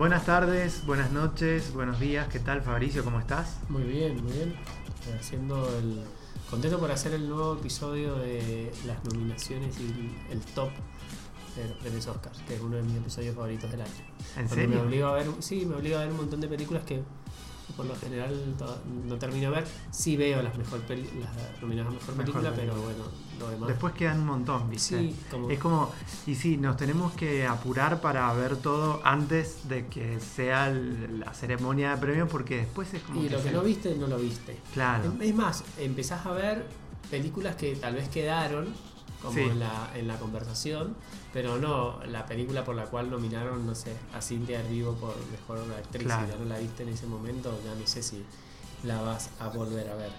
Buenas tardes, buenas noches, buenos días. ¿Qué tal, Fabricio? ¿Cómo estás? Muy bien, muy bien. Haciendo el. Contento por hacer el nuevo episodio de las nominaciones y el, top de los premios Oscars, que es uno de mis episodios favoritos del año. ¿En serio? Me obliga a ver, sí, me obliga a ver un montón de películas que por lo general no termino de ver. Sí veo las mejor peli- las nominadas a mejor película, pero bueno, lo demás. Después quedan un montón, ¿viste? sí, como, Es como, y sí, nos tenemos que apurar para ver todo antes de que sea el- la ceremonia de premios, porque después es como. y lo que no viste, no lo viste. Claro. Es más, empezás a ver películas que tal vez quedaron como Sí. en, la, en la conversación, pero no la película por la cual nominaron, no sé, a Cynthia Erivo por mejor actriz. Claro. Si ya no la viste en ese momento, ya no sé si la vas a volver a ver.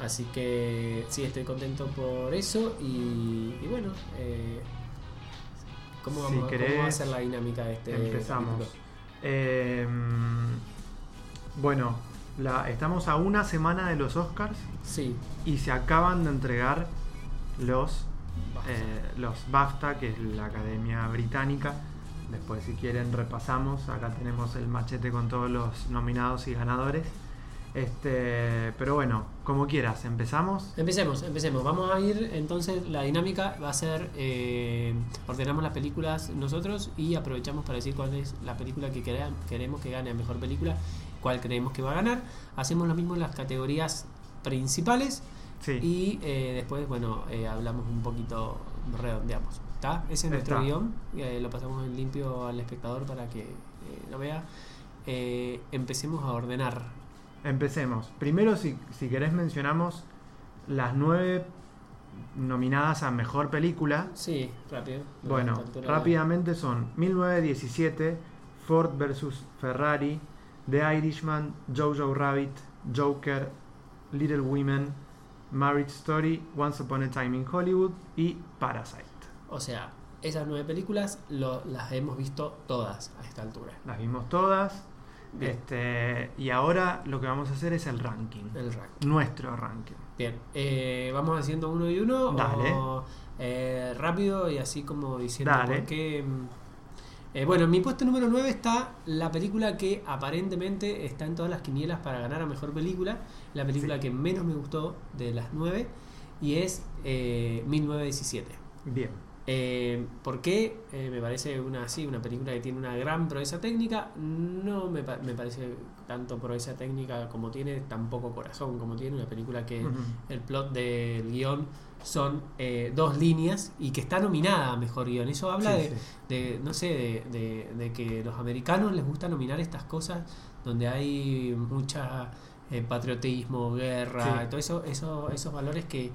Así que sí, estoy contento por eso y, y bueno, eh, ¿cómo, Si vamos, querés, ¿cómo va a ser la dinámica de este empezamos. Eh, bueno, la, estamos a una semana de los Oscars Sí, y se acaban de entregar los, eh, los BAFTA, que es la Academia Británica. Después, si quieren, repasamos. Acá tenemos el machete con todos los nominados y ganadores. Este, pero bueno, como quieras, empezamos. Empecemos, empecemos. Vamos a ir, entonces la dinámica va a ser, eh, ordenamos las películas nosotros y aprovechamos para decir cuál es la película que quere- queremos que gane mejor película, cuál creemos que va a ganar. Hacemos lo mismo en las categorías principales Sí, y eh, después, bueno, eh, hablamos un poquito, redondeamos. ¿Está? Ese es nuestro Está. guion, eh, lo pasamos en limpio al espectador para que eh, lo vea. Eh, empecemos a ordenar. empecemos. Primero, si, si querés, mencionamos las nueve nominadas a mejor película. Sí, rápido. Bueno, rápidamente son 1917, Ford vs Ferrari, The Irishman, Jojo Rabbit, Joker, Little Women, Marriage Story, Once Upon a Time in Hollywood y Parasite. O sea, esas nueve películas lo- las hemos visto todas a esta altura. Las vimos todas. Bien. Este, y ahora lo que vamos a hacer es el ranking. El rank. Nuestro ranking. Bien, eh, vamos haciendo uno y uno. Dale. O, eh, rápido y así como diciendo Dale. por qué. Eh, bueno, en mi puesto número 9 está la película que aparentemente está en todas las quinielas para ganar a mejor película. La película Sí. que menos me gustó de las nueve y es eh, 1917. Bien. Eh, ¿Por qué? Eh, me parece una así, una película que tiene una gran proeza técnica. No me, pa- me parece tanto proeza técnica como tiene, tampoco corazón como tiene. Una película que el plot del guion son eh, dos líneas y que está nominada a mejor guion. Eso habla Sí, de, sí. de, no sé, de, de- de que los americanos les gusta nominar estas cosas donde hay mucha eh, patriotismo, guerra, Sí. todo eso, eso, esos valores que,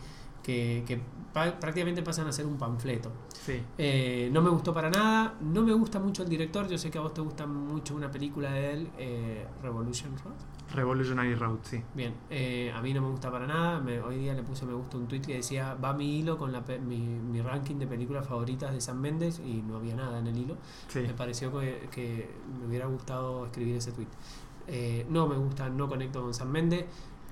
que, que pa- prácticamente pasan a ser un panfleto. Sí. Eh, no me gustó para nada, no me gusta mucho el director, yo sé que a vos te gusta mucho una película de él, eh, Revolution Road. Revolutionary Road, sí. Bien, eh, a mí no me gusta para nada. me- hoy día le puse me gusta un tweet que decía va mi hilo con la mi, mi ranking de películas favoritas de San Méndez y no había nada en el hilo. Sí. Me pareció que, que me hubiera gustado escribir ese tweet. Eh, no me gusta, no conecto con San Méndez.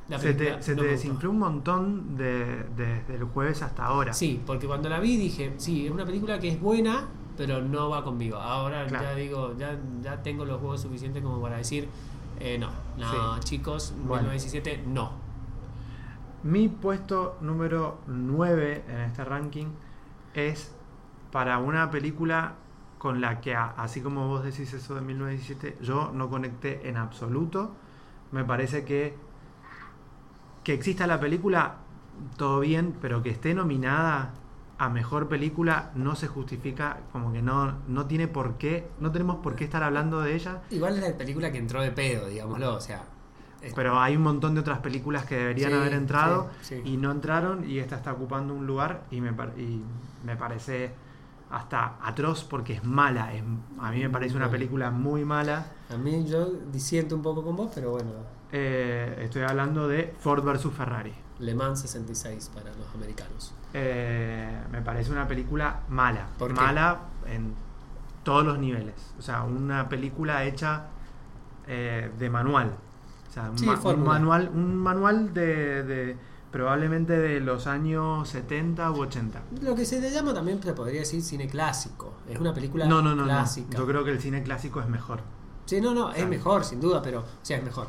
La Se te, se no te desinfló un montón de- desde el jueves hasta ahora. Sí, porque cuando la vi dije, sí, es una película que es buena, pero no va conmigo. Ahora Claro. ya digo, ya, ya tengo los juegos suficientes como para decir, eh, no, no, Sí. chicos, Bueno. 1917, no. Mi puesto número 9 en este ranking es para una película con la que, así como vos decís eso de 1917, yo no conecté en absoluto. Me parece que que exista la película, todo bien, pero que esté nominada a mejor película no se justifica, como que no, no tiene por qué, no tenemos por qué estar hablando de ella. Igual es la película que entró de pedo, digámoslo, o sea. es- Pero hay un montón de otras películas que deberían Sí, haber entrado sí, sí. y no entraron y esta está ocupando un lugar y me, y me parece hasta atroz porque es mala. Es, a mí me parece una película muy mala. A mí yo disiento un poco con vos, pero bueno, Eh, estoy hablando de Ford vs. Ferrari. Le Mans 66 para los americanos. Eh, me parece una película mala. ¿Por qué? mala en todos los niveles. O sea, una película hecha eh, de manual. O sea, un, Sí, ma- un manual, un manual de, de- probablemente de los años 70 u 80. Lo que se le llama también se podría decir cine clásico. Es una película No, no, no, no. Yo creo que el cine clásico es mejor. Sí, no, no, O es mejor, sin duda, pero, o sea, es mejor.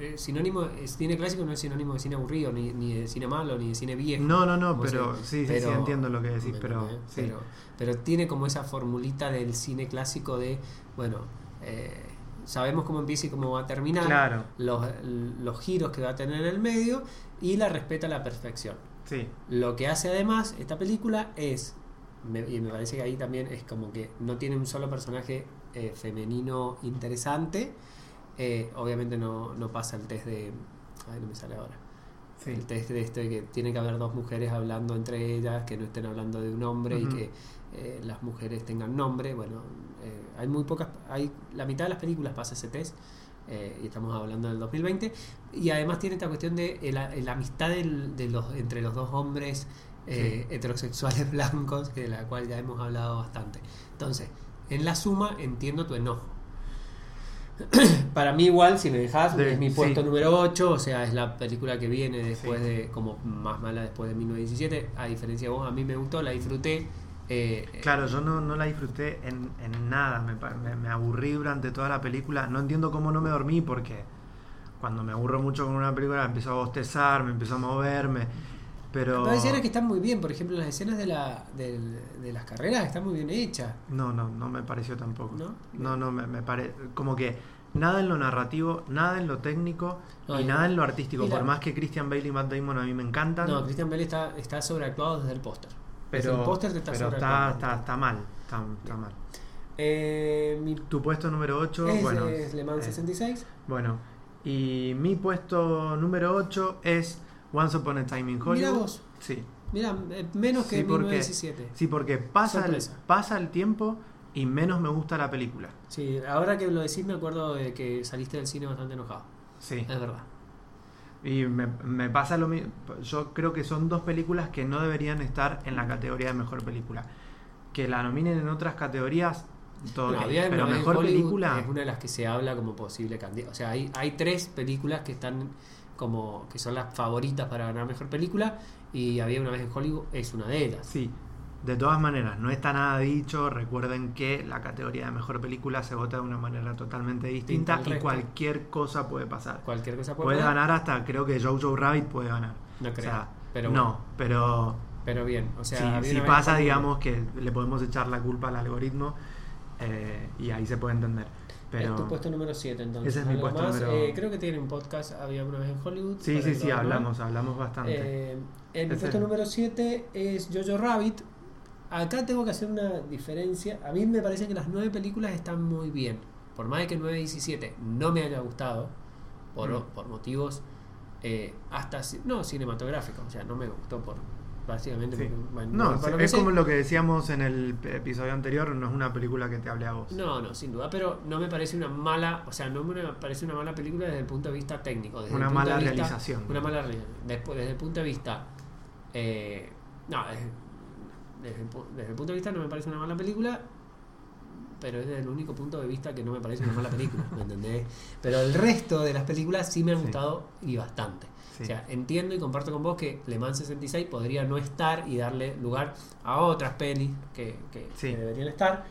Eh, sinónimo, es cine clásico no es sinónimo de cine aburrido, ni, ni de cine malo, ni de cine viejo. No, no, no, pero sí, sí, sí, entiendo lo que decís, ¿me pero sí. pero pero tiene como esa formulita del cine clásico de, bueno, eh, sabemos cómo empieza y cómo va a terminar, Claro. los, los giros que va a tener en el medio y la respeta a la perfección. Sí, Lo que hace además esta película es, me- y me parece que ahí también es como que no tiene un solo personaje eh, femenino interesante, eh, obviamente no, no pasa el test de... Ay, no me sale ahora. sí. El test de este que tiene que haber dos mujeres hablando entre ellas, que no estén hablando de un hombre y que eh, las mujeres tengan nombre. Bueno, eh, hay muy pocas, hay la mitad de las películas pasa ese test. y estamos hablando del 2020 y además tiene esta cuestión de la, amistad del- de los entre los dos hombres heterosexuales blancos que de la cual ya hemos hablado bastante entonces en la suma entiendo tu enojo para mí igual, si me dejas, De- es mi puesto sí. número 8, o sea, es la película que viene después Sí. de, como más mala después de 1917, a diferencia de vos, a mí me gustó, la disfruté. eh, Claro, yo no, no la disfruté en, en nada, me- me aburrí durante toda la película, no entiendo cómo no me dormí porque cuando me aburro mucho con una película empiezo a bostezar, me empiezo a moverme, pero... Hay escenas que están muy bien, por ejemplo, las escenas de, la, de las carreras están muy bien hechas. No, no, no me pareció tampoco. ¿No? No, no, me, me parece... Como que nada en lo narrativo, nada en lo técnico No, y nada en lo artístico. la- Por más que Christian Bale y Matt Damon a mí me encantan, No, Christian Bale está, está sobreactuado desde el póster. Desde pero, el póster te está pero está, está, está mal, está, está mal. Eh, mi Tu puesto número 8, es, bueno... es Le Mans eh, 66. Bueno, y mi puesto número 8 es Once Upon a Time in Hollywood. Mira vos. Sí, Mira, eh, menos que Sí, porque- 1917. sí, porque pasa el, pasa el tiempo y menos me gusta la película. Sí, ahora que lo decís me acuerdo de que saliste del cine bastante enojado. Sí. Es verdad. Y me, me pasa lo mismo. Yo creo que son dos películas que no deberían estar en la categoría de mejor película. Que la nominen en otras categorías, todo había pero mejor Hollywood película. es una de las que se habla como posible candidata. O sea, hay, hay tres películas que están como que son las favoritas para ganar mejor película y había una vez en Hollywood es una de ellas. Sí, de todas maneras, no está nada dicho. Recuerden que la categoría de mejor película se vota de una manera totalmente distinta y cualquier cosa puede pasar. Cualquier cosa puede, Puede pasar. ganar hasta, creo que Jojo Rabbit puede ganar. No O creo. sea, pero no, pero pero bien, o sea, si, pasa, digamos que le podemos echar la culpa al algoritmo eh, y ahí se puede entender. Pero es tu puesto número 7 entonces. Ese es mi ¿Algo puesto más? número- Eh, creo que tiene un podcast, había una vez en Hollywood. sí, sí, sí, hablamos, hablamos bastante. Eh, en mi puesto número 7 es Jojo Rabbit. Acá tengo que hacer una diferencia. A mí me parece que las nueve películas están muy bien. Por más de que 9 y 17 no me haya gustado, por, Mm. por motivos eh, hasta no cinematográficos. O sea, no me gustó por básicamente Sí. porque, bueno, no, es como lo que decíamos en el episodio anterior, no es una película que te hable a vos. No, no, sin duda, pero no me parece una mala, o sea, no me parece una mala película desde el punto de vista técnico. Desde Una el mala vista- realización. Una mala realización. Después, desde el punto de vista. eh, no, desde, desde el, desde el punto de vista no me parece una mala película, pero es desde el único punto de vista que no me parece una mala película, ¿me entendés? Pero el resto de las películas sí me han Sí. gustado y bastante. Sí. O sea, entiendo y comparto con vos que Le Mans 66 podría no estar y darle lugar a otras pelis que, que- Sí. que deberían estar.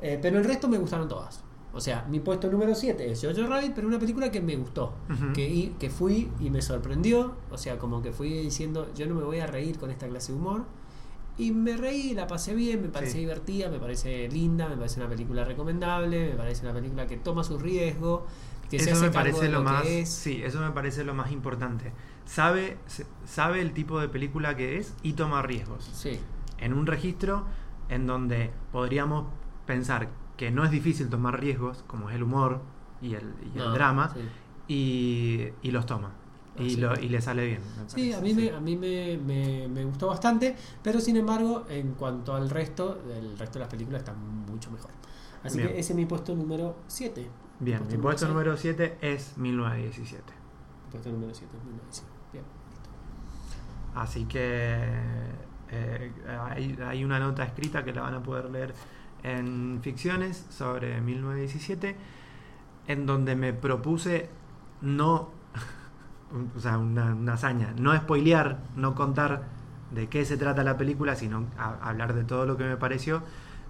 Eh, pero el resto me gustaron todas. O sea, mi puesto número 7 es Jojo Rabbit, pero una película que me gustó. Que, y- que fui y me sorprendió. O sea, como que fui diciendo, yo no me voy a reír con esta clase de humor. Y me reí, la pasé bien, me parece Sí. divertida, me parece linda, me parece una película recomendable, me parece una película que toma su riesgo, que eso me parece lo, lo más sí eso me parece lo más importante sabe sabe el tipo de película que es y toma riesgos Sí, en un registro en donde podríamos pensar que no es difícil tomar riesgos como es el humor y el, y el No, drama sí. y, y los toma y, lo, y le sale bien Sí, a mí, Me, a mí me, me- me gustó bastante, pero sin embargo, en cuanto al resto, el resto de las películas están mucho mejor. Así Bien. que ese es mi puesto número 7. Bien mi puesto número 7 es 1917 Puesto número 7, Bien, listo. Así que eh, hay, hay una nota escrita que la van a poder leer en Ficciones sobre 1917, en donde me propuse no, o sea, una, una hazaña, no spoilear, no contar de qué se trata la película, sino a- hablar de todo lo que me pareció.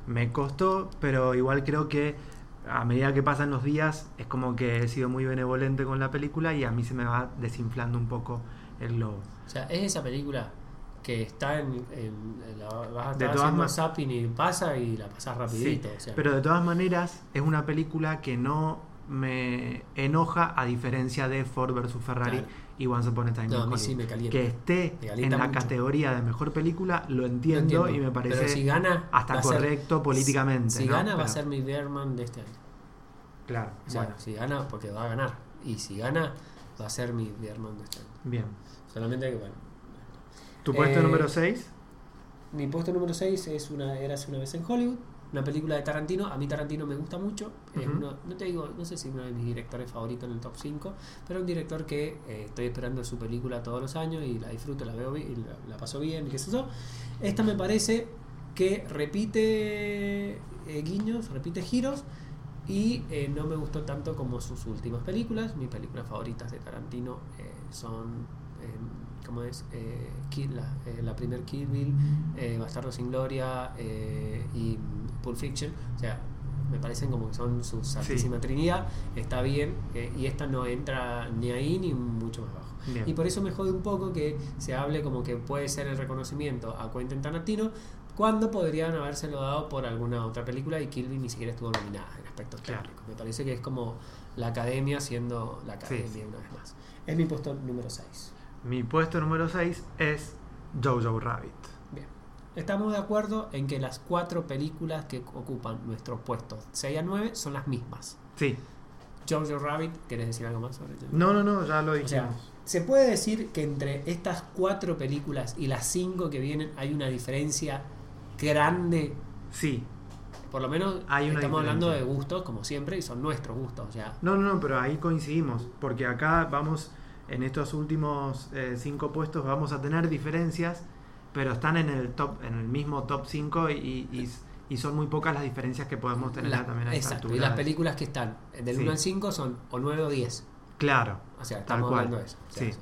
Me costó, pero igual creo que a medida que pasan los días es como que he sido muy benevolente con la película y a mí se me va desinflando un poco el globo. O sea, es esa película que está en, en- la, vas a De todas haciendo ma- zapping y pasa y la pasas rapidito. Sí, o sea, pero de todas maneras es una película que no me enoja a diferencia de Ford vs Ferrari Claro. Y Once Upon a Time no, Hollywood. sí me que esté Me en la mucho. categoría de mejor película lo Lo entiendo, y me pero parece si gana, hasta ser- correcto políticamente. Si ¿no? gana, va a ser mi Berman de este año. Claro, O sea, bueno, si gana, porque va a ganar. Y si gana, va a ser mi Berman de este año. bien. Solamente que, bueno. ¿Tu puesto Eh, número 6? Mi puesto número 6 es una Érase una vez en Hollywood, una película de Tarantino. A mí Tarantino me gusta mucho. Es uno, no te digo, no sé si uno de mis directores favoritos en el top 5, pero un director que eh, estoy esperando su película todos los años y la disfruto, la veo y la, la paso bien, y qué sé yo. Esta me parece que repite eh, guiños, repite giros. Y eh, no me gustó tanto como sus últimas películas. Mis películas favoritas de Tarantino eh, son, ¿cómo es? Eh, Kill- la, eh, la primer Kill Bill, eh, Bastardo sin Gloria eh, y Pulp Fiction. O sea, me parecen como que son su santísima trinidad. Está bien. eh, y esta no entra ni ahí ni mucho más abajo. Bien. Y por eso me jode un poco que se hable como que puede ser el reconocimiento a Quentin Tarantino cuando podrían habérselo dado por alguna otra película y Kill Bill ni siquiera estuvo nominada en aspectos Claro. técnicos. Me parece que es como la academia siendo la academia Sí. una vez más. Es mi puesto número 6. Mi puesto número 6 es Jojo Rabbit. Bien. Estamos de acuerdo en que las cuatro películas que ocupan nuestros puestos 6 a 9 son las mismas. Sí. Jojo Rabbit, ¿querés decir algo más sobre Jojo? No, no, no, ya lo O dijimos. sea, se puede decir que entre estas cuatro películas y las cinco que vienen hay una diferencia grande. sí. Por lo menos Hay una estamos hablando de gustos, como siempre, y son nuestros gustos. O sea, No, no, no, pero ahí coincidimos. Porque acá vamos, en estos últimos eh, cinco puestos, vamos a tener diferencias, pero están en el top, en el mismo top 5 y, y, y son muy pocas las diferencias que podemos tener la- también a exacto. Y las películas que están del Sí. 1 al 5 son o 9 o 10. Claro, O sea, Tal estamos cual. hablando de eso. O sea, Sí.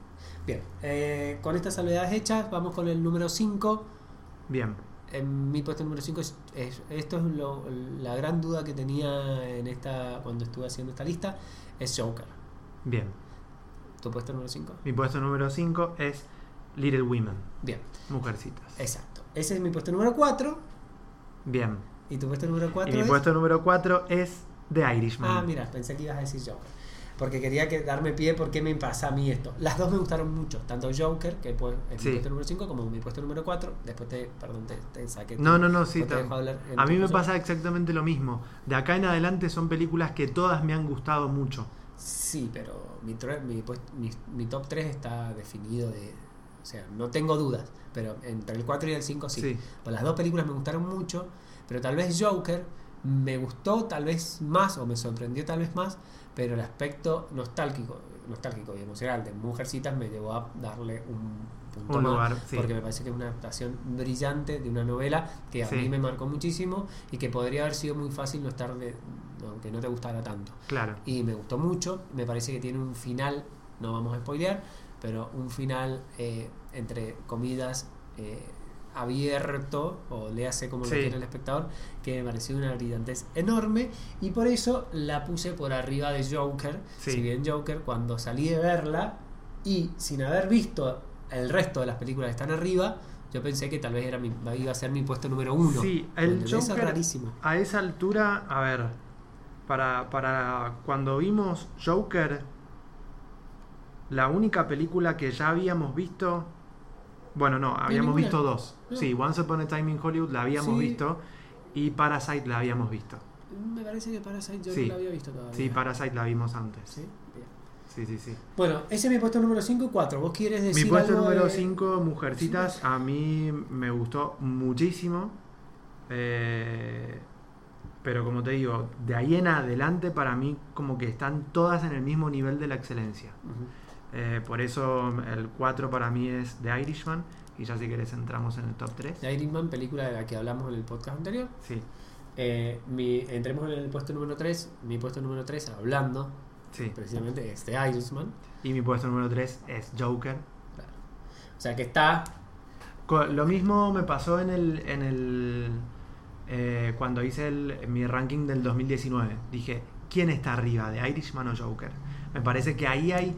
Bien, eh, con estas salvedades hechas, vamos con el número 5. bien. En mi puesto número 5 es, es- esto es lo- la gran duda que tenía en esta cuando estuve haciendo esta lista es Joker. Bien. ¿Tu puesto número 5? Mi puesto número 5 es Little Women, Bien, Mujercitas. exacto. Ese es mi puesto número 4 Bien. y tu puesto número 4 Y mi es puesto número 4 es The Irishman. Ah, mira, pensé que ibas a decir Joker. Porque quería que darme pie porque me pasa a mí esto. Las dos me gustaron mucho, tanto Joker, que es Sí. mi puesto número 5, como mi puesto número 4. Después te, perdón, te, te saqué. No, no, no, sí. te dejo hablar A mí me pasa exactamente lo mismo. De acá en adelante son películas que todas me han gustado mucho. Sí, pero mi, mi, puest- mi, mi top 3 está definido de... O sea, no tengo dudas, pero entre el 4 y el 5 sí. Sí. Pues las dos películas me gustaron mucho, pero tal vez Joker me gustó tal vez más o me sorprendió tal vez más, pero el aspecto nostálgico, nostálgico y emocional de Mujercitas me llevó a darle un punto Un más, sí. porque me parece que es una adaptación brillante de una novela que a Sí. mí me marcó muchísimo y que podría haber sido muy fácil no estar de, no, que no te gustara tanto Claro. y me gustó mucho. Me parece que tiene un final, no vamos a spoilear, pero un final eh, entre comidas eh, abierto, o le hace como Sí. lo quiere el espectador, que me pareció una brillantez enorme y por eso la puse por arriba de Joker. Sí. Si bien Joker, cuando salí de verla y sin haber visto el resto de las películas que están arriba, yo pensé que tal vez era mi, iba a ser mi puesto número uno. Sí, el Joker- rarísimo. A esa altura, a ver, para, para cuando vimos Joker, la única película que ya habíamos visto, bueno, no, habíamos visto dos. No. Sí, Once Upon a Time in Hollywood la habíamos Sí. visto y Parasite la habíamos visto. Me parece que Parasite yo Sí. no la había visto todavía. Sí, Parasite la vimos antes. ¿Sí? Bien. Sí, sí, sí. Bueno, ese es mi puesto número 5 y 4. ¿Vos quieres decir Mi puesto algo número de- 5, Mujercitas, a mí me gustó muchísimo. Eh, pero como te digo, de ahí en adelante para mí como que están todas en el mismo nivel de la excelencia. Eh, por eso el 4 para mí es The Irishman. Y ya si querés entramos en el top 3. The Irishman, película de la que hablamos en el podcast anterior. Sí, Eh, mi, entremos en el puesto número 3. Mi puesto número 3, hablando sí. precisamente, es The Irishman. Y mi puesto número 3 es Joker. Claro. O sea que está. Lo mismo me pasó en el, en el eh, cuando hice el- mi ranking del 2019. Dije, ¿quién está arriba de Irishman o Joker? Me parece que ahí hay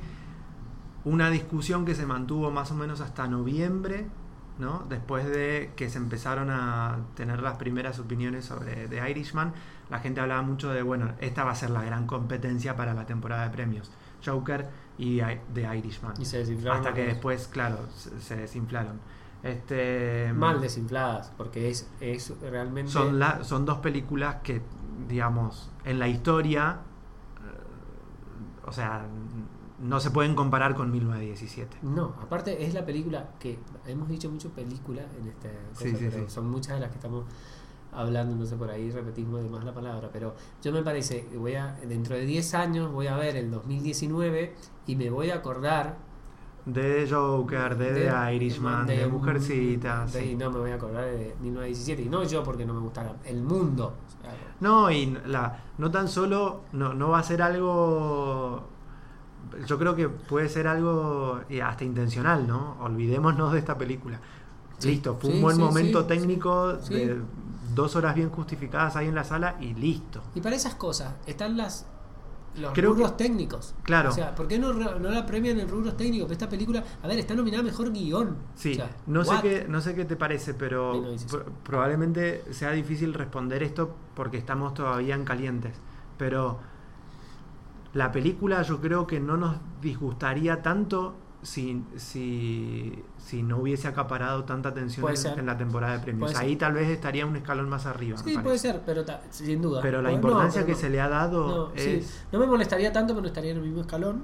una discusión que se mantuvo más o menos hasta noviembre, ¿no? Después de que se empezaron a tener las primeras opiniones sobre The Irishman, la gente hablaba mucho de, bueno, esta va a ser la gran competencia para la temporada de premios. Joker y The Irishman. Y se desinflaron Hasta que después, claro, se, se desinflaron. Este, Mal desinfladas, porque es, es realmente. son, la- son dos películas que, digamos, en la historia, eh, o sea, no se pueden comparar con 1917. No, aparte es la película que hemos dicho mucho película en esta cosa, Sí, sí, pero sí. son muchas de las que estamos hablando, no sé por ahí repetimos de más la palabra, pero yo me parece voy a dentro de 10 años voy a ver el 2019 y me voy a acordar De Joker, de, The Irishman, de, Mujercitas. de- sí. y no me voy a acordar de 1917 y no yo porque no me gustara, el mundo. No, y la, no tan solo, no, no va a ser algo, yo creo que puede ser algo hasta intencional, ¿no? Olvidémonos de esta película. Sí, listo, fue sí, un buen momento técnico de dos horas bien justificadas ahí en la sala y listo. Y para esas cosas están las los Creo rubros que- técnicos. Claro. O sea, ¿por qué no, no la premian en rubros técnicos? Pero esta película, a ver, está nominada a mejor guion. Sí, O sea, no, sé qué, no sé qué te parece, pero no probablemente sea difícil responder esto porque estamos todavía en calientes. Pero la película yo creo que no nos disgustaría tanto si, si, si no hubiese acaparado tanta atención en, la temporada de premios. Puede ser. Ahí tal vez estaría un escalón más arriba. Sí, puede ser, pero ta- sin duda. Pero la importancia pero que no. se le ha dado No, sí. es... No me molestaría tanto, pero no estaría en el mismo escalón.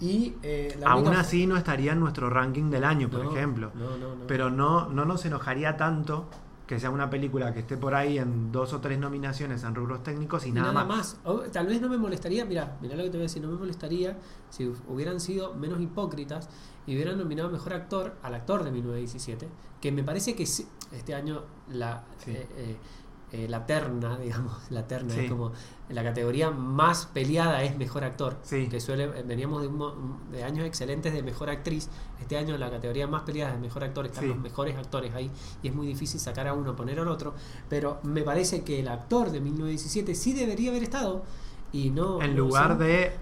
Y eh, la Aún única- así no estaría en nuestro ranking del año, por ejemplo. No, no, no. Pero no, no nos enojaría tanto que sea una película que esté por ahí en dos o tres nominaciones en rubros técnicos y, Y nada, más. más. O, tal vez no me molestaría, mira, mira lo que te voy a decir, no me molestaría si hubieran sido menos hipócritas y hubieran nominado mejor actor al actor de 1917, que me parece que sí, este año la Sí. eh, eh, eh, la terna, digamos, la terna Sí. es como la categoría más peleada es mejor actor, Sí. que suele eh, veníamos de, un de años excelentes de mejor actriz, este año la categoría más peleada es mejor actor, están Sí. los mejores actores ahí y es muy difícil sacar a uno poner al otro, pero me parece que el actor de 1917 sí debería haber estado y no En no lugar son- de,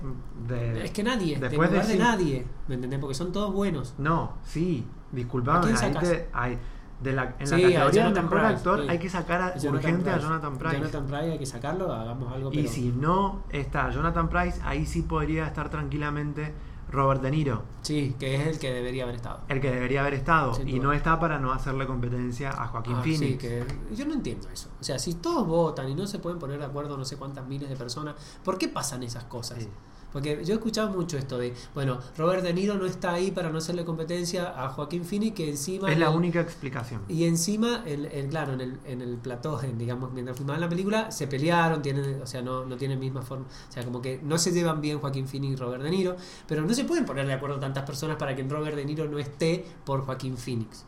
de- es que nadie, después en lugar de nadie, ¿me entendés? Porque son todos buenos. No, sí, ¿A disculpame. quién hay- de la, en Sí, la categoría de mejor Pryce, actor sí. hay que sacar a- urgente a. Jonathan Price. Jonathan Price hay que sacarlo, hagamos algo. y pero- si no está Jonathan Price, ahí sí podría estar tranquilamente Robert De Niro, Sí, que es el que debería haber estado. el que debería haber estado. Sin Y duda. no está para no hacerle competencia a Joaquín Ah, Phoenix. sí, que yo no entiendo eso. O sea, si todos votan y no se pueden poner de acuerdo no sé cuántas miles de personas, ¿por qué pasan esas cosas? Sí. Porque yo he escuchado mucho esto de, bueno, Robert De Niro no está ahí para no hacerle competencia a Joaquín Phoenix, que encima... Es la el- única explicación. Y encima, el, el- claro, en el, en el plató, en, digamos, mientras filmaban la película, se pelearon, tienen, o sea, no, no tienen misma forma. O sea, como que no se llevan bien Joaquín Phoenix y Robert De Niro, pero no se pueden poner de acuerdo tantas personas para que Robert De Niro no esté por Joaquín Phoenix.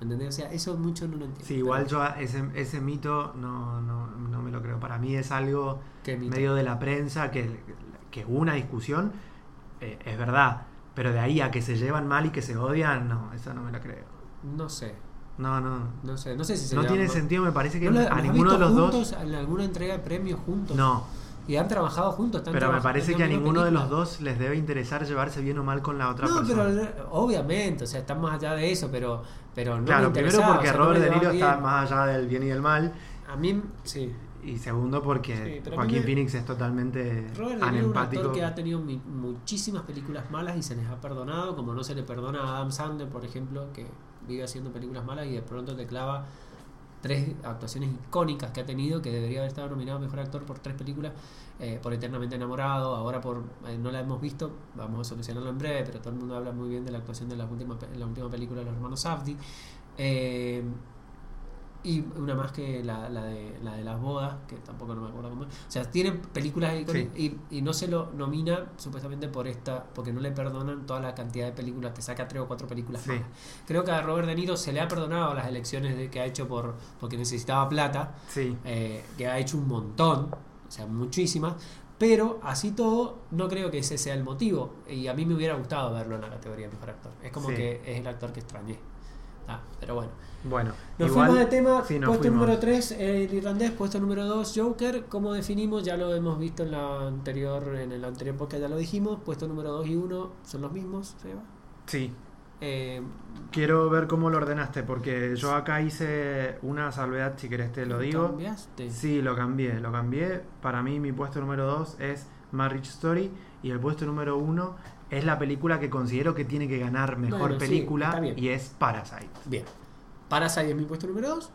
¿Me entendés? O sea, eso mucho no lo entiendo. Sí, igual yo ese, ese mito no, no, no me lo creo. Para mí es algo medio de la prensa que, que hubo una discusión, eh, es verdad. Pero de ahí a que se llevan mal y que se odian, no, eso no me lo creo. No sé, No, no. no sé, no sé si se No tiene sentido, me parece que ¿No la- a ninguno de los dos. juntos en alguna entrega de premios juntos? No, Y han trabajado juntos. están pero me parece que a la ninguno de los dos les debe interesar llevarse bien o mal con la otra No, persona. pero obviamente, o sea, están más allá de eso, pero, pero no claro, me primero porque o sea, no Robert De Niro está más allá del bien y del mal. A mí, sí. Y segundo porque Sí, Joaquín Phoenix es totalmente Robert Niro es un anempático. actor que ha tenido mi- muchísimas películas malas y se les ha perdonado, como no se le perdona a Adam Sandler, por ejemplo, que vive haciendo películas malas y de pronto te clava tres actuaciones icónicas que ha tenido, que debería haber estado nominado Mejor Actor por tres películas, eh, por Eternamente Enamorado, ahora por eh, no la hemos visto, vamos a solucionarlo en breve, pero todo el mundo habla muy bien de la actuación de la última, la última película de los hermanos Safdie. Eh, y una más que la, la, de, la de las bodas, que tampoco no me acuerdo cómo es. O sea, tienen películas icónicas y, y no se lo nomina supuestamente por esta, porque no le perdonan toda la cantidad de películas, te saca tres o cuatro películas Sí. más. Creo que a Robert De Niro se le ha perdonado las elecciones de, que ha hecho por porque necesitaba plata, Sí. eh, que ha hecho un montón, o sea, muchísimas, pero así todo, no creo que ese sea el motivo. Y a mí me hubiera gustado verlo en la categoría de mejor actor. Es como Sí. que es el actor que extrañé. Ah, pero bueno. Bueno, Nos igual- fuimos de tema. sí, puesto fuimos. número 3, el irlandés. Puesto número 2, Joker. Como definimos, ya lo hemos visto en la anterior en el anterior podcast, ya lo dijimos. Puesto número 2 y 1 son los mismos, Seba. Sí, Eh, quiero ver cómo lo ordenaste, porque yo acá hice una salvedad, si querés te lo digo. ¿Cambiaste? Sí, lo cambié, lo cambié. Para mí mi puesto número 2 es Marriage Story y el puesto número 1 es la película que considero que tiene que ganar mejor Bueno, película y es Parasite. Bien. Parasite es mi puesto número 2.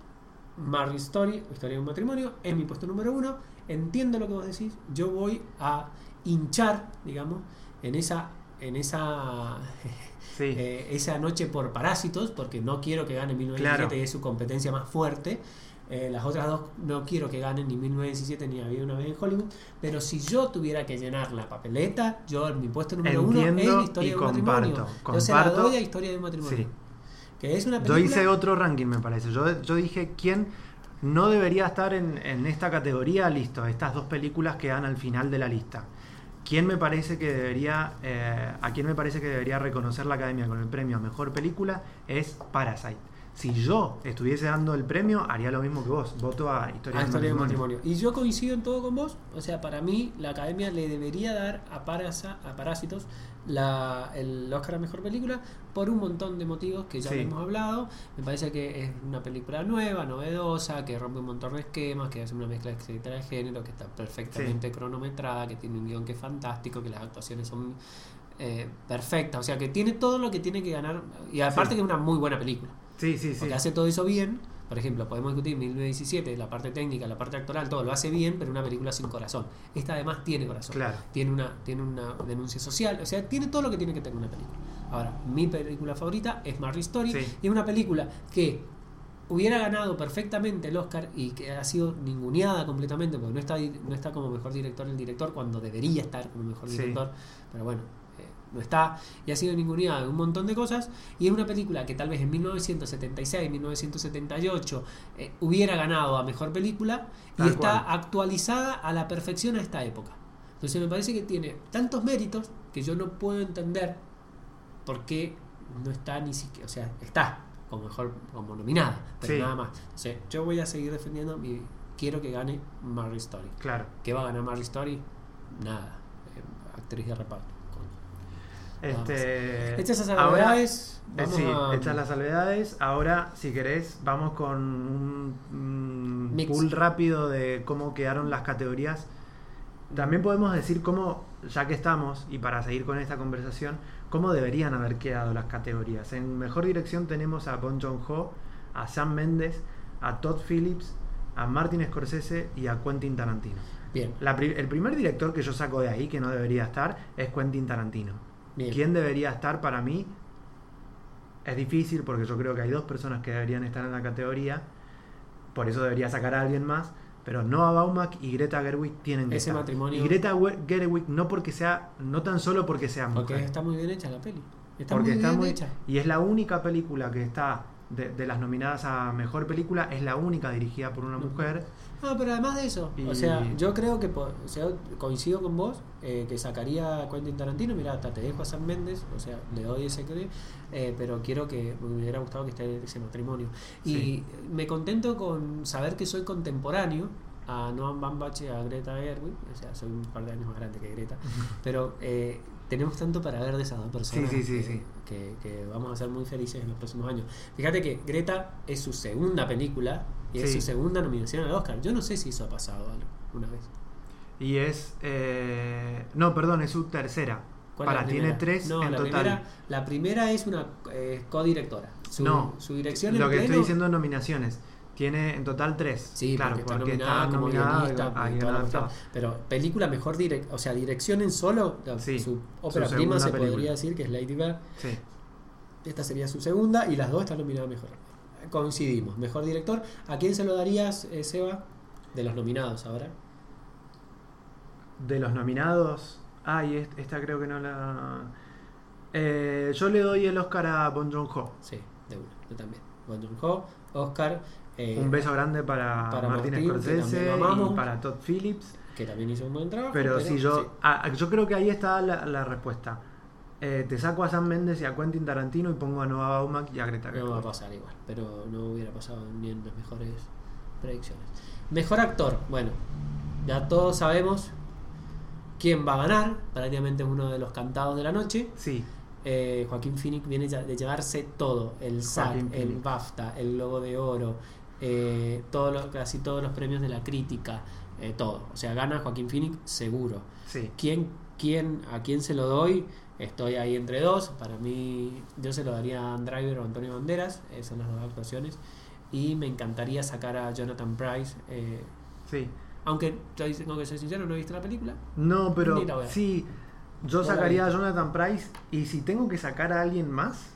Marriage Story, Historia de un matrimonio, es mi puesto número 1. Entiendo lo que vos decís. Yo voy a hinchar, digamos, en esa, en esa, Sí, eh, esa noche por Parásitos, porque no quiero que gane 1917 Claro. y es su competencia más fuerte. Eh, las otras dos no quiero que ganen ni 1917 ni Había una vez en Hollywood. Pero si yo tuviera que llenar la papeleta, yo mi puesto número uno Entiendo es Historia y de un matrimonio. comparto, Yo se la comparto. doy a Historia de un matrimonio. sí. Que es una Yo hice otro ranking, me parece. Yo, yo dije quién no debería estar en, en esta categoría. Listo, estas dos películas quedan al final de la lista. ¿Quién me parece que debería, eh, a quién me parece que debería reconocer la Academia con el premio a mejor película? Es Parasite. Si yo estuviese dando el premio, haría lo mismo que vos. Voto a Historia a del Historia Matrimonio. matrimonio. Y yo coincido en todo con vos. O sea, para mí, la academia le debería dar a, Parasa, a Parásitos la, el Oscar a mejor película por un montón de motivos que ya Sí. hemos hablado. Me parece que es una película nueva, novedosa, que rompe un montón de esquemas, que hace una mezcla etcétera de género, que está perfectamente cronometrada, que tiene un guion que es fantástico, que las actuaciones son eh, perfectas. O sea, que tiene todo lo que tiene que ganar. Y aparte Sí. que es una muy buena película. Sí, sí, sí. Porque hace todo eso bien. Por ejemplo, podemos discutir 1917, la parte técnica, la parte actoral, todo lo hace bien, pero una película sin corazón. Esta además tiene corazón. Claro. Tiene una, tiene una denuncia social, o sea, tiene todo lo que tiene que tener una película. Ahora, mi película favorita es Marriage Story, Sí. y es una película que hubiera ganado perfectamente el Oscar y que ha sido ninguneada completamente, porque no está, no está como mejor director el director cuando debería estar como mejor Sí. director, pero bueno, no está, y ha sido ninguneada en un montón de cosas, y es una película que tal vez en 1976, 1978 eh, hubiera ganado a mejor película y está cual. actualizada a la perfección a esta época. Entonces me parece que tiene tantos méritos que yo no puedo entender por qué no está ni siquiera, o sea, está como mejor como nominada, pero Sí. nada más. O sea, yo voy a seguir defendiendo mi quiero que gane Marriage Story. Claro. ¿Qué va a ganar Marriage Story? Nada. Eh, actriz de reparto. Este, Hechas ahora- salvedades, Eh, vamos sí, a- hechas las salvedades. Ahora, si querés, vamos con un, un pool rápido de cómo quedaron las categorías. También podemos decir cómo, ya que estamos, y para seguir con esta conversación, cómo deberían haber quedado las categorías. En mejor dirección tenemos a Bon Joon-ho, a Sam Mendes, a Todd Phillips, a Martin Scorsese y a Quentin Tarantino. Bien, La el primer director que yo saco de ahí, que no debería estar, es Quentin Tarantino. Bien. ¿Quién debería estar para mí? Es difícil porque yo creo que hay dos personas que deberían estar en la categoría. Por eso debería sacar a alguien más. Pero Noah Baumbach y Greta Gerwig tienen que Ese estar. matrimonio- Y Greta Gerwig no porque sea, no tan solo porque sea Porque mujer. está muy bien hecha la peli. Está porque muy está bien muy hecha. y es la única película que está de, de las nominadas a mejor película es la única dirigida por una mujer. No, pero además de eso, Y- o sea, yo creo que o sea, coincido con vos eh, que sacaría a Quentin Tarantino. Mira, hasta te dejo a Sam Mendes, o sea, le doy ese que, eh, pero quiero que me hubiera gustado que esté ese matrimonio. Y Sí. me contento con saber que soy contemporáneo a Noam Baumbach y a Greta Gerwig, o sea, soy un par de años más grande que Greta, pero eh, tenemos tanto para ver de esas dos personas Sí, sí, sí. Que- que vamos a ser muy felices en los próximos años. Fíjate que Greta es su segunda película y es su segunda nominación al Oscar. Yo no sé si eso ha pasado alguna vez. Y es. eh, no, perdón, es su tercera. ¿Cuál es Para, tiene tres No, en la total. Primera, la primera es una eh, codirectora. Su, no, su dirección en lo que pleno- estoy diciendo es nominaciones. Tiene en total tres. Sí, claro, porque está porque nominada como nominada guionista a. Pero película mejor direct, o sea, dirección en solo, la- Sí, su su ópera prima se película. podría decir que es Lady Bird. Sí. Esta sería su segunda y las dos están nominadas mejor. Coincidimos. Mejor director. ¿A quién se lo darías, eh, Seba? De los nominados ahora. De los nominados. Ay, est- esta creo que no la. Eh, yo le doy el Oscar a Bon Joon-ho. Sí, de una. Yo también. Bong Joon-ho, Oscar. Eh, Un beso grande para, para Martín, que Scorsese amamos. y para Todd Phillips. Que también hizo un buen trabajo. Pero, si yo. sí. ah, yo creo que ahí está la, la respuesta. Eh, te saco a Sam Mendes y a Quentin Tarantino y pongo a Noah Baumbach y a Greta No va a Gerwig. pasar igual, pero no hubiera pasado ni en las mejores predicciones. Mejor actor, bueno, ya todos sabemos quién va a ganar, prácticamente es uno de los cantados de la noche. Sí, Eh, Joaquín Phoenix viene de llevarse todo, el SAG, el. BAFTA, el Globo de Oro, eh, todo lo- casi todos los premios de la crítica, eh, todo. O sea, gana Joaquín Phoenix seguro. sí. ¿Quién, quién, ¿A quién se lo doy? Estoy ahí entre dos. Para mí, yo se lo daría a Driver o Antonio Banderas. Esas son las dos actuaciones. Y me encantaría sacar a Jonathan Price. eh, Sí. aunque yo tengo que ser sincero, no he visto la película. No, pero sí. Yo sacaría a. Jonathan Price y si tengo que sacar a alguien más,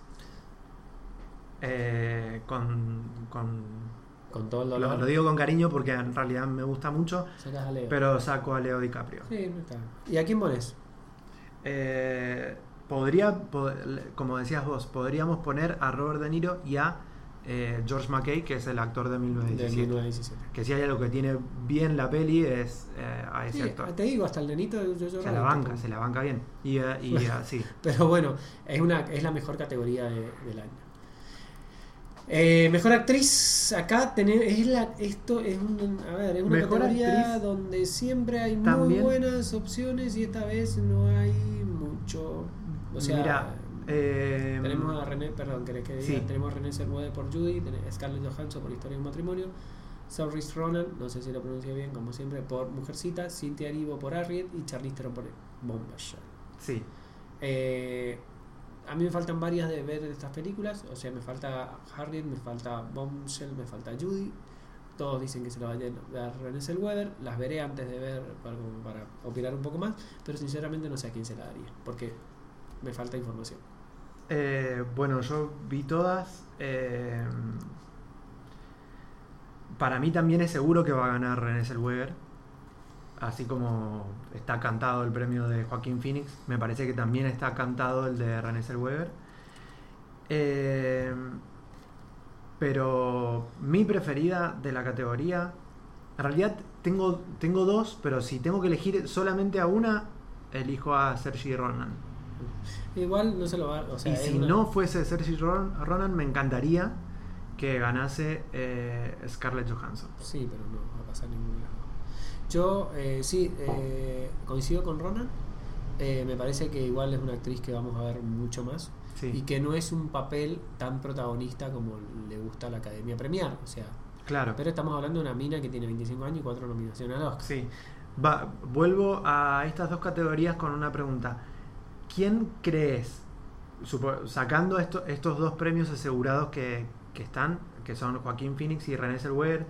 eh, con, con Con todo el lo, dolor. lo digo con cariño porque en realidad me gusta mucho, Sacas a Leo. pero saco a Leo DiCaprio. Sí, no está. ¿Y a quién pones? Eh, podría, po- como decías vos, podríamos poner a Robert De Niro y a eh, George McKay, que es el actor de De 1917. 1917. Que si hay algo que tiene bien la peli es eh, a ese Sí, actor. te digo, hasta el nenito de Jojo Se la banca, se la banca bien. Y, eh, y así. Pero bueno, es, una, es la mejor categoría de- del año. Eh, mejor actriz, acá tenemos, es la, esto es, un, a ver, es una Mejor categoría actriz donde siempre hay muy buenas opciones y esta vez no hay mucho. O sea, Mira, eh, tenemos a René, perdón, ¿querés que diga? sí. Tenemos a René Zellweger por Judy, a Scarlett Johansson por Historia de un matrimonio, Saoirse Ronan, no sé si lo pronuncio bien, como siempre, por Mujercita, Cynthia Erivo por Harriet y Charlize Theron por Bombashell. Sí, Eh, a mí me faltan varias de ver estas películas, o sea, me falta Harriet, me falta Bombshell, me falta Judy. Todos dicen que se lo vayan a dar René Zellweger, las veré antes de ver para, para opinar un poco más, pero sinceramente no sé a quién se la daría, porque me falta información. Eh, bueno, yo vi todas. eh, para mí también es seguro que va a ganar René Zellweger. Así como está cantado el premio de Joaquín Phoenix, me parece que también está cantado el de René Zellweger. Eh, pero mi preferida de la categoría, en realidad tengo, tengo dos, pero si tengo que elegir solamente a una, elijo a Sergi Ronan. Igual no se lo va o sea, y si una- no fuese Sergi Ron- Ronan, me encantaría que ganase eh, Scarlett Johansson. Sí, pero no va a pasar ningún lado. Yo eh, sí, eh, coincido con Ronan. Eh, me parece que igual es una actriz que vamos a ver mucho más. Sí, y que no es un papel tan protagonista como le gusta a la academia premiar. O sea, claro. pero estamos hablando de una mina que tiene 25 años y cuatro nominaciones al Oscar. Sí. Va, vuelvo a estas dos categorías con una pregunta. ¿Quién crees, supo- sacando esto- estos dos premios asegurados que, que están, que son Joaquín Phoenix y René Zellweger,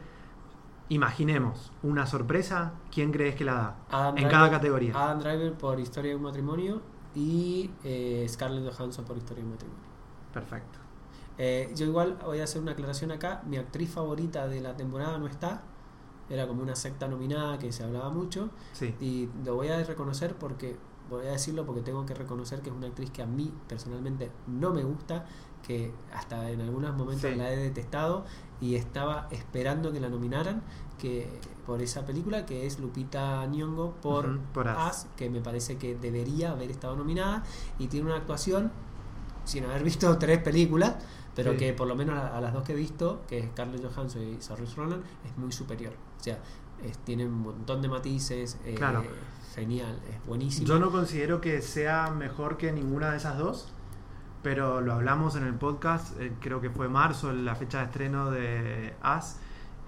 imaginemos una sorpresa, ¿quién crees que la da? Adam en Driver- cada categoría. Adam Driver por Historia de un matrimonio y eh, Scarlett Johansson por Historia de un matrimonio. Perfecto. Eh, yo igual voy a hacer una aclaración acá. Mi actriz favorita de la temporada no está. Era como una secta nominada que se hablaba mucho. Sí. Y lo voy a reconocer porque, voy a decirlo porque tengo que reconocer que es una actriz que a mí personalmente no me gusta, que hasta en algunos momentos Sí. la he detestado y estaba esperando que la nominaran que por esa película que es Lupita Nyong'o por. Us, que me parece que debería haber estado nominada y tiene una actuación sin haber visto tres películas pero Sí. que por lo menos a, a las dos que he visto que es Scarlett Johansson y Saoirse Ronan es muy superior o sea es- tiene un montón de matices eh, Claro. genial es buenísimo Yo no considero que sea mejor que ninguna de esas dos, pero lo hablamos en el podcast, eh, creo que fue marzo, la fecha de estreno de As.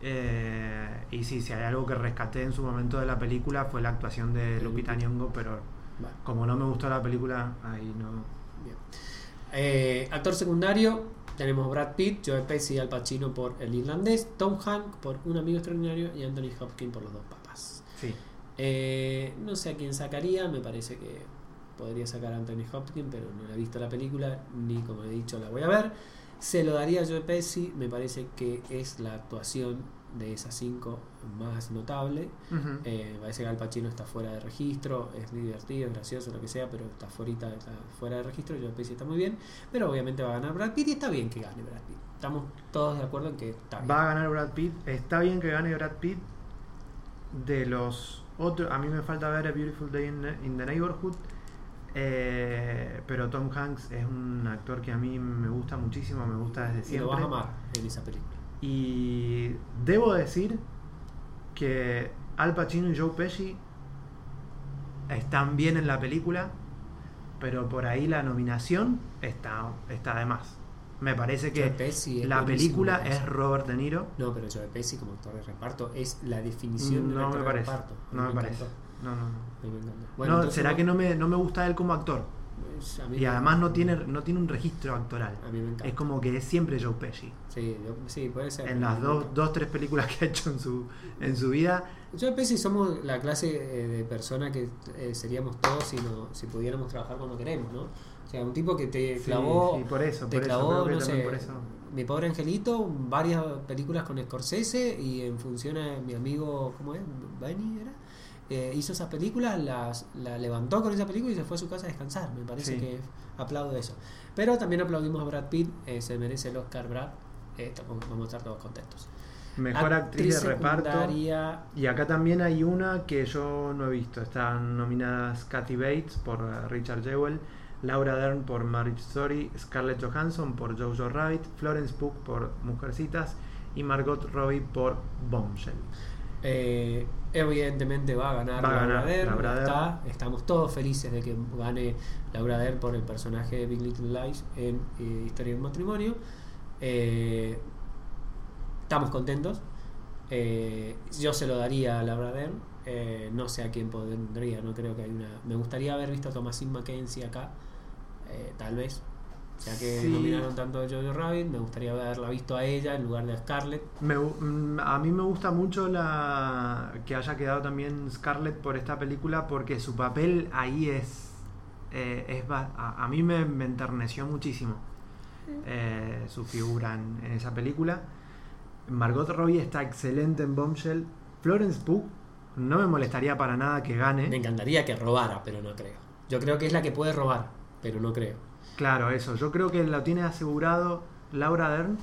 eh, y sí, si hay algo que rescaté en su momento de la película fue la actuación de Lupita. Nyong'o, pero Vale, como no me gustó la película, ahí no. bien. Actor secundario tenemos Brad Pitt Joe Pesci y Al Pacino por El Irlandés Tom Hanks por Un Amigo Extraordinario y Anthony Hopkins por Los Dos Papas Sí, Eh, no sé a quién sacaría, me parece que podría sacar a Anthony Hopkins, pero no he visto la película, ni como he dicho la voy a ver. Se lo daría a Joe Pesci, me parece que es la actuación de esas cinco más notable. Ujú. Eh, me parece que Al Pacino está fuera de registro, es divertido, es gracioso, lo que sea, pero está, fuerita, está fuera de registro. Joe Pesci está muy bien, pero obviamente va a ganar Brad Pitt y está bien que gane Brad Pitt. Estamos todos de acuerdo en que está bien. va a ganar Brad Pitt. Está bien que gane Brad Pitt. De los otros, a mí me falta ver A Beautiful Day in the, in the Neighborhood. Eh, pero Tom Hanks es un actor que a mí me gusta muchísimo, me gusta desde Y lo siempre. vas a amar en esa película. Y debo decir que Al Pacino y Joe Pesci están bien en la película, pero por ahí la nominación está, está de más. Me parece que Pesci la película es. Robert De Niro. No, pero Joe Pesci como actor de reparto es la definición de No actor me de parece. reparto. A mí No me parece. No, no, no. A mí me encantó. No, entonces será que no me, no me gusta él como actor. Pues, a mí Y además no tiene, no tiene un registro actoral. A mí me encanta. Es como que es siempre Joe Pesci. Sí, yo- sí, puede ser. En las dos, dos, tres películas que ha hecho en su, en su vida. Joe Pesci somos la clase eh, de persona que eh, seríamos todos si, no, si pudiéramos trabajar cuando queremos, ¿no? O sea, un tipo que te clavó, sí, por eso, te por eso, clavó, que no sé, por eso. Mi pobre angelito, varias películas con Scorsese y en función a mi amigo, ¿cómo es? Benny era. Eh, hizo esas películas, las, la levantó con esa película y se fue a su casa a descansar. Me parece Sí. que aplaudo eso. Pero también aplaudimos a Brad Pitt, eh, se merece el Oscar Brad. Eh, vamos a estar todos contentos. Mejor actriz, de reparto. Y acá también hay una que yo no he visto. Están nominadas Kathy Bates por eh, Richard Jewell, Laura Dern por Marriage Story, Scarlett Johansson por Jojo Rabbit, Florence Pugh por Mujercitas y Margot Robbie por Bombshell. Eh, evidentemente va a ganar Va a Laura está. Estamos todos felices de que gane Laura Dern por el personaje de Big Little Lies en eh, Historia de un matrimonio. Eh, estamos contentos. Yo se lo daría a Laura Dern. Eh, no sé a quién pondría, no creo que hay una. Me gustaría haber visto a Thomasin Mackenzie acá, tal vez. Ya que Sí. nominaron tanto a Jojo Rabbit, me gustaría haberla visto a ella en lugar de a Scarlett. Me mm, a mí me gusta mucho la que haya quedado también Scarlett por esta película porque su papel ahí es, eh, es a, a mí me, me enterneció muchísimo eh, su figura en, en esa película. Margot Robbie está excelente en Bombshell. Florence Pugh no me molestaría para nada que Me gane. encantaría que robara, pero no creo. Yo creo que es la que puede robar, pero no creo. Claro, eso. Yo creo que lo tiene asegurado Laura Dern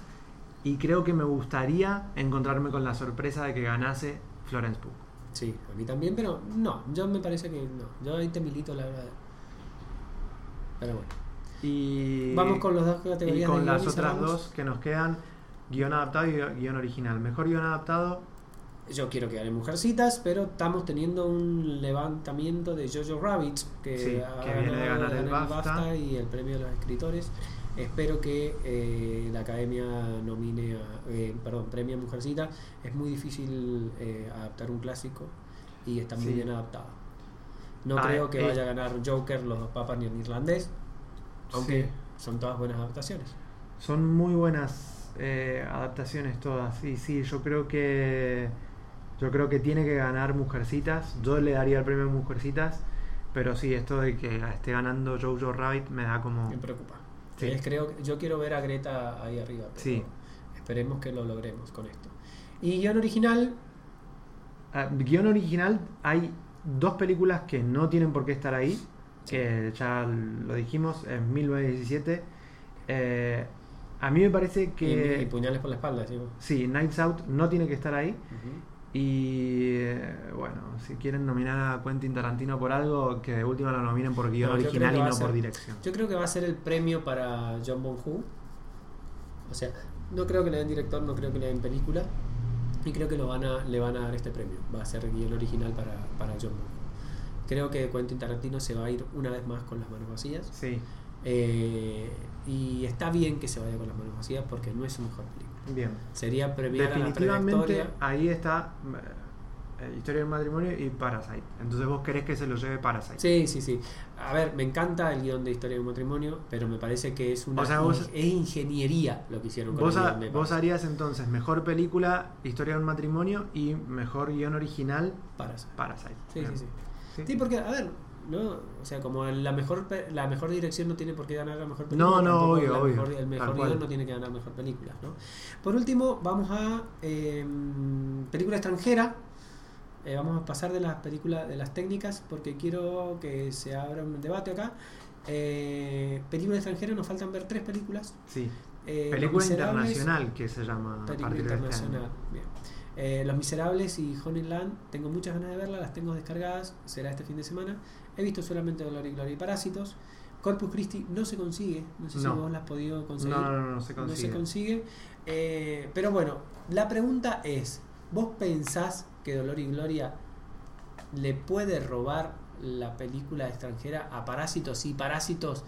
y creo que me gustaría encontrarme con la sorpresa de que ganase Florence Pugh. Sí, a mí también, pero no, yo me parece que no. Yo ahí te milito la verdad. Pero bueno. Y Vamos con los dos y categorías con de las y otras dos que nos quedan, guion adaptado y guion original. Mejor guion adaptado, Yo quiero que gane Mujercitas, pero estamos teniendo un levantamiento de Jojo Rabbit, que, Sí, ha que viene de ganado- ganar el BAFTA. y el premio de los escritores. Espero que eh, la academia nomine a, eh, perdón, premio a Mujercita. Es muy difícil eh, adaptar un clásico y está muy Sí. bien adaptado. No Ah, creo que eh. vaya a ganar Joker, Los dos papas ni en irlandés, aunque Sí. son todas buenas adaptaciones. son muy buenas adaptaciones todas. Y sí, yo creo que yo creo que tiene que ganar Mujercitas. Yo le daría el premio a Mujercitas, pero sí, esto de que esté ganando Jojo Rabbit me da como Me preocupa. Sí. Creo, yo quiero ver a Greta ahí arriba. pero Sí. Esperemos que lo logremos con esto. Y guion original, Ah, guion original, hay dos películas que no tienen por qué estar ahí, Sí. que ya lo dijimos, en 1917. Eh, a mí me parece que... y puñales por la espalda, decimos. Sí, Nights Out no tiene que estar ahí. Ujú. Y eh, bueno, si quieren nominar a Quentin Tarantino por algo, que de última lo nominen por guion No, original y no ser- por dirección. Yo creo que va a ser el premio para John Bong-Hu. O sea, no creo que le den director, no creo que le den película. Y creo que lo van a, le van a dar este premio. Va a ser guion original para, para John Bong-Hu. Creo que Quentin Tarantino se va a ir una vez más con las manos vacías. Sí, Eh, y está bien que se vaya con las manos vacías porque no es su mejor película. Bien. Sería premiar a la Definitivamente ahí está eh, Historia del matrimonio y Parasite. Entonces vos querés que se lo lleve Parasite. Sí, sí, sí. A ver, me encanta el guion de Historia de un matrimonio, pero me parece que es una O sea, vos- es ingeniería lo que hicieron con Vos, el guion vos harías entonces mejor película, Historia de un matrimonio y mejor guion original, Parasite. Parasite. Sí, sí. Sí. Sí, porque, a ver, ¿no? O sea, como la mejor la mejor dirección no tiene por qué ganar la mejor película. No, no, obvio, mejor- el mejor guion no tiene que ganar mejor película, ¿no? Por último, vamos a eh, película extranjera. Eh, vamos a pasar de las películas, de las técnicas, porque quiero que se abra un debate acá. Eh, película extranjera, nos faltan ver tres películas. Sí. Eh, Película internacional que se llama Película este internacional. Bien. Eh, Los Miserables y Honeyland, tengo muchas ganas de verlas, las tengo descargadas, será este fin de semana. He visto solamente Dolor y Gloria y Parásitos. Corpus Christi no se consigue, no sé No. si vos la has podido conseguir. No, no, no, no se No consigue. se consigue. Eh, pero bueno, la pregunta es, ¿vos pensás que Dolor y Gloria le puede robar la película extranjera a Parásitos? Y Parásitos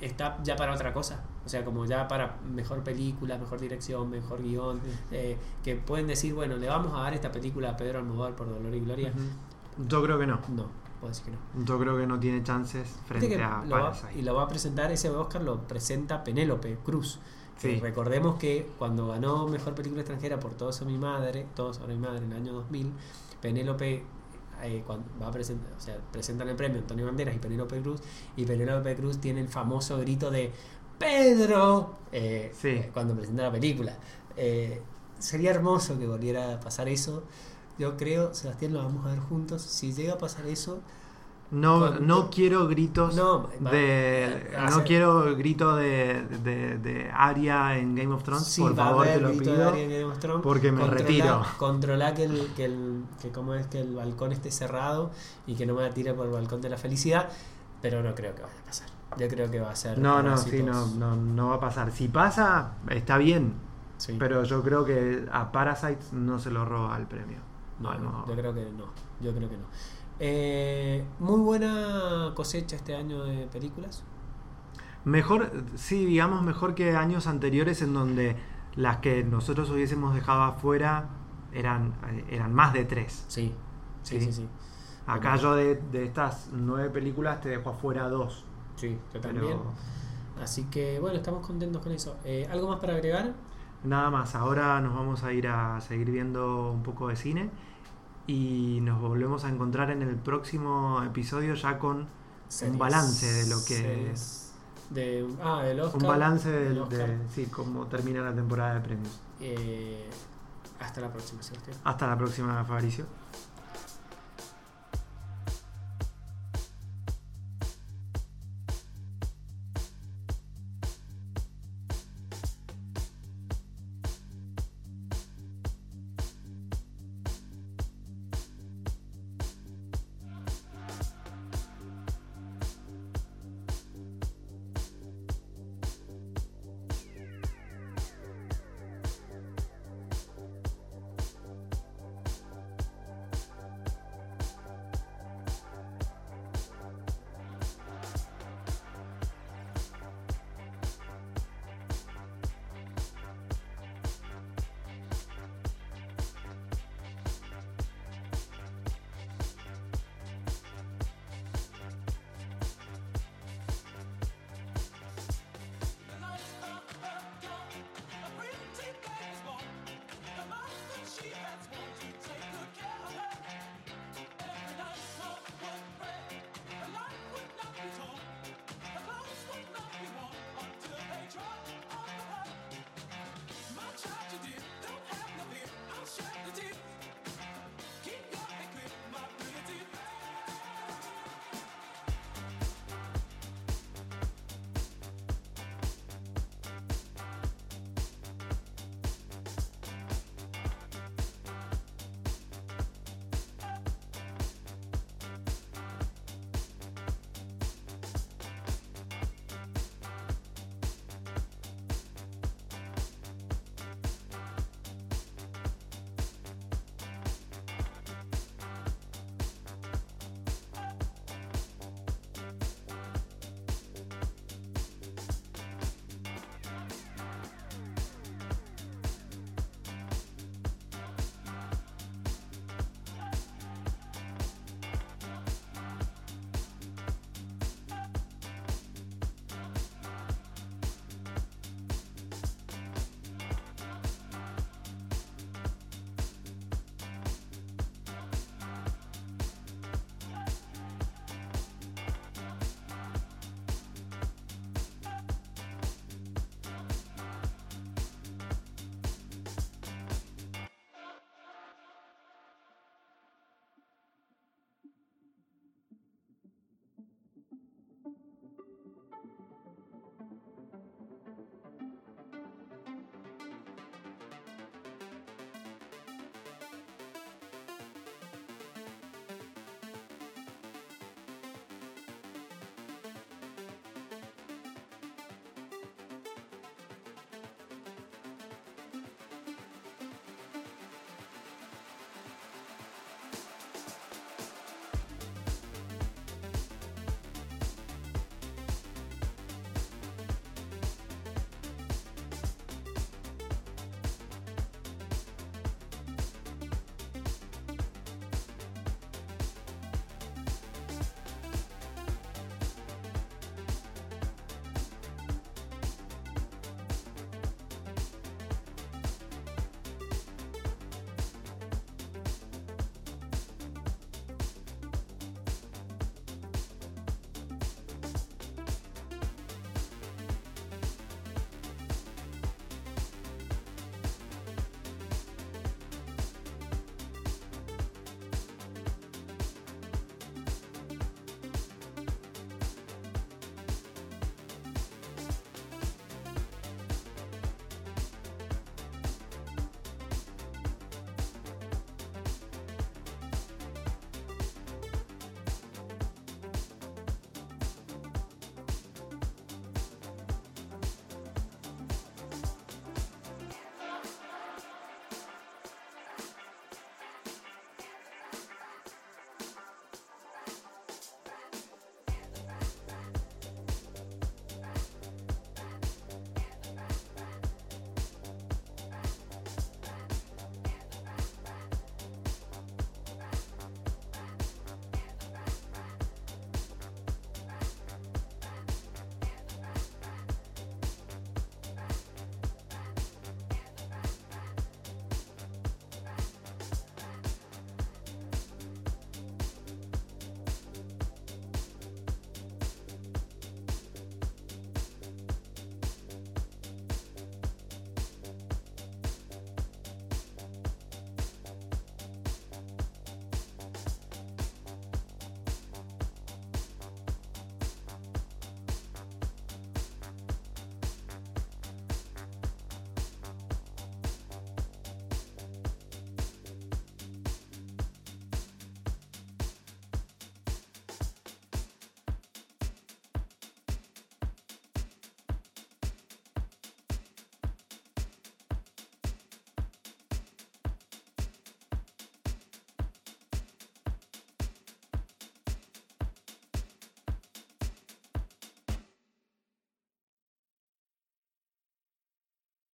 está ya para otra cosa. O sea, como ya para mejor película, mejor dirección, mejor guion. eh, que pueden decir, bueno, le vamos a dar esta película a Pedro Almodóvar por Dolor y Gloria. Yo creo que no. No, puedo decir que no. Yo creo que no tiene chances frente a va- y lo va a presentar, ese Oscar lo presenta Penélope Cruz. Sí. Recordemos que cuando ganó Mejor Película Extranjera por Todos sobre mi madre, Todos sobre mi madre en el año 2000, Penélope eh, cuando va a presentar, o sea, presentan el premio Antonio Banderas y Penélope Cruz, y Penélope Cruz tiene el famoso grito de Pedro eh, Sí. eh, cuando presenta la película. Sería hermoso que volviera a pasar eso. Yo creo, Sebastián, lo vamos a ver juntos. Si llega a pasar eso, No, no quiero gritos No, de va a no ser- quiero grito de, de, de Arya en Game of Thrones Sí, por favor te lo pido Thrones. porque me retiro Controla que el, que el que cómo es que el balcón esté cerrado y que no me tire por el balcón de la felicidad, pero no creo que vaya a pasar. Yo creo que va a ser no no sí no, no no va a pasar si pasa está bien Sí. pero yo creo que a Parasite no se lo roba el premio No, yo creo que no. Yo creo que no. Eh, muy buena cosecha este año de películas. Mejor, sí, digamos mejor que años anteriores en donde las que nosotros hubiésemos dejado afuera eran, eran más de tres. Sí, sí, Sí. sí, sí. Acá yo de, de estas nueve películas te dejo afuera dos. Sí, yo Pero. Así que bueno, estamos contentos con eso. Eh, ¿Algo más para agregar? nada más, ahora nos vamos a ir a seguir viendo un poco de cine y nos volvemos a encontrar en el próximo episodio ya con Series. balance de lo que- Series. De, ah, del Oscar. un balance del del- Oscar. de, sí, cómo termina la temporada de premios. Eh, hasta la próxima, Sebastián. Hasta la próxima, Fabricio.